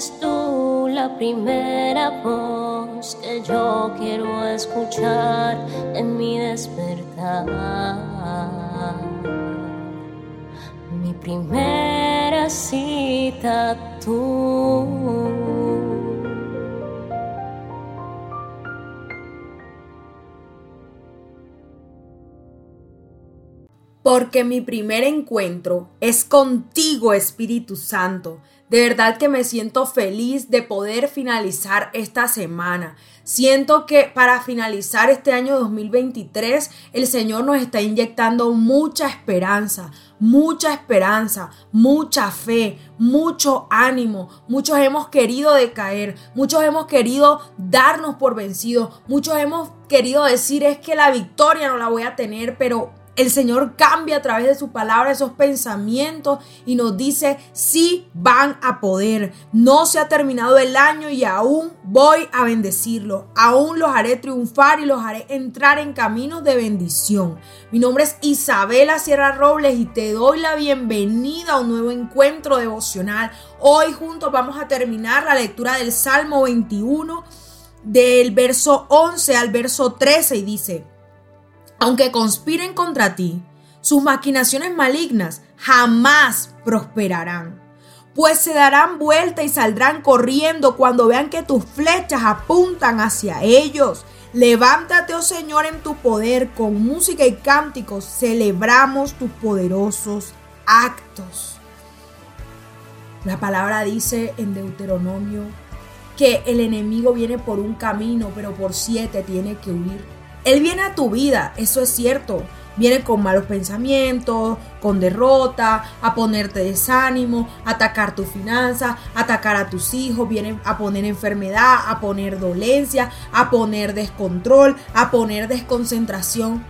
Eres tú la primera voz que yo quiero escuchar en mi despertar. Mi primera cita tú. Porque mi primer encuentro es contigo, Espíritu Santo. De verdad que me siento feliz de poder finalizar esta semana. Siento que para finalizar este año 2023 el Señor nos está inyectando mucha esperanza, mucha esperanza, mucha fe, mucho ánimo. Muchos hemos querido decaer, muchos hemos querido darnos por vencidos, muchos hemos querido decir es que la victoria no la voy a tener, pero el Señor cambia a través de su palabra esos pensamientos y nos dice, sí van a poder. No se ha terminado el año y aún voy a bendecirlo. Aún los haré triunfar y los haré entrar en caminos de bendición. Mi nombre es Isabela Sierra Robles y te doy la bienvenida a un nuevo encuentro devocional. Hoy juntos vamos a terminar la lectura del Salmo 21 del verso 11 al verso 13 y dice, aunque conspiren contra ti, sus maquinaciones malignas jamás prosperarán, pues se darán vuelta y saldrán corriendo cuando vean que tus flechas apuntan hacia ellos. Levántate, oh Señor, en tu poder, con música y cánticos celebramos tus poderosos actos. La palabra dice en Deuteronomio que el enemigo viene por un camino, pero por siete tiene que huir. Él viene a tu vida, eso es cierto. Viene con malos pensamientos, con derrota, a ponerte desánimo, a atacar tu finanza, atacar a tus hijos, viene a poner enfermedad, a poner dolencia, a poner descontrol, a poner desconcentración.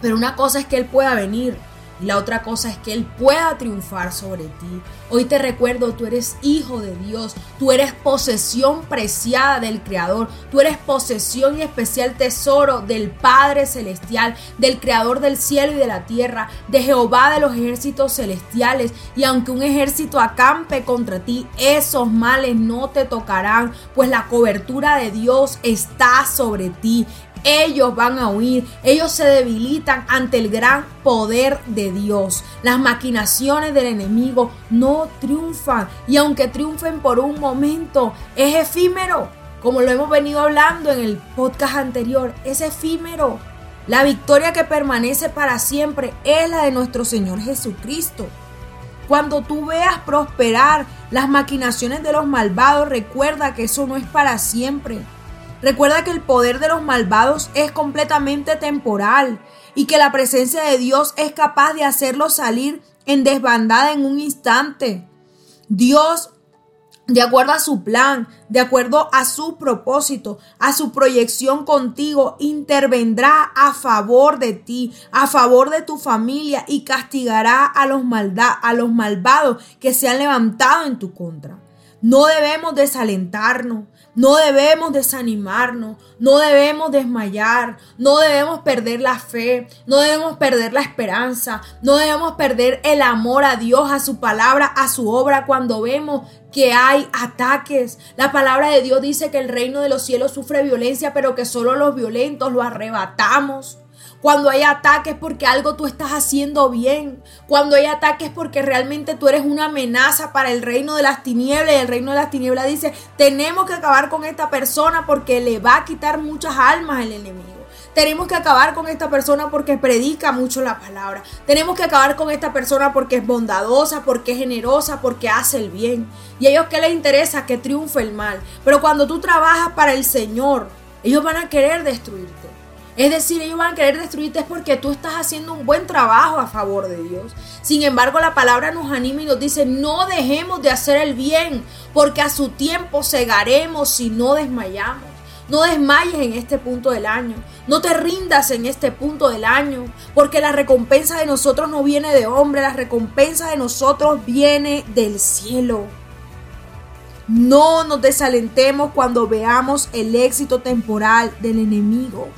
Pero una cosa es que Él pueda venir la otra cosa es que Él pueda triunfar sobre ti. Hoy te recuerdo, tú eres hijo de Dios, tú eres posesión preciada del Creador, tú eres posesión y especial tesoro del Padre Celestial, del Creador del cielo y de la tierra, de Jehová de los ejércitos celestiales. Y aunque un ejército acampe contra ti, esos males no te tocarán, pues la cobertura de Dios está sobre ti ellos van a huir, ellos se debilitan ante el gran poder de Dios. Las maquinaciones del enemigo no triunfan y aunque triunfen por un momento, es efímero. Como lo hemos venido hablando en el podcast anterior, es efímero. La victoria que permanece para siempre es la de nuestro Señor Jesucristo. Cuando tú veas prosperar las maquinaciones de los malvados, recuerda que eso no es para siempre Recuerda que el poder de los malvados es completamente temporal y que la presencia de Dios es capaz de hacerlos salir en desbandada en un instante. Dios, de acuerdo a su plan, de acuerdo a su propósito, a su proyección contigo, intervendrá a favor de ti, a favor de tu familia y castigará a los, a los malvados que se han levantado en tu contra. No debemos desalentarnos, no debemos desanimarnos, no debemos desmayar, no debemos perder la fe, no debemos perder la esperanza, no debemos perder el amor a Dios, a su palabra, a su obra cuando vemos que hay ataques. La palabra de Dios dice que el reino de los cielos sufre violencia, pero que solo los violentos lo arrebatamos. Cuando hay ataques porque algo tú estás haciendo bien. Cuando hay ataques porque realmente tú eres una amenaza para el reino de las tinieblas. Y el reino de las tinieblas dice, tenemos que acabar con esta persona porque le va a quitar muchas almas el enemigo. Tenemos que acabar con esta persona porque predica mucho la palabra. Tenemos que acabar con esta persona porque es bondadosa, porque es generosa, porque hace el bien. Y a ellos que les interesa que triunfe el mal. Pero cuando tú trabajas para el Señor, ellos van a querer destruirte. Es decir, ellos van a querer destruirte es porque tú estás haciendo un buen trabajo a favor de Dios. Sin embargo, la palabra nos anima y nos dice, no dejemos de hacer el bien, porque a su tiempo cegaremos si no desmayamos. No desmayes en este punto del año. No te rindas en este punto del año. Porque la recompensa de nosotros no viene de hombre. La recompensa de nosotros viene del cielo. No nos desalentemos cuando veamos el éxito temporal del enemigo.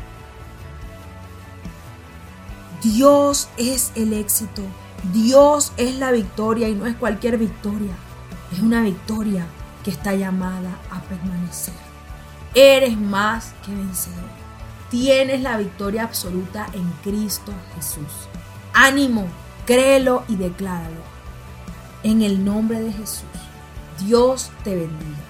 Dios es el éxito. Dios es la victoria y no es cualquier victoria. Es una victoria que está llamada a permanecer. Eres más que vencedor. Tienes la victoria absoluta en Cristo Jesús. Ánimo, créelo y decláralo. En el nombre de Jesús, Dios te bendiga.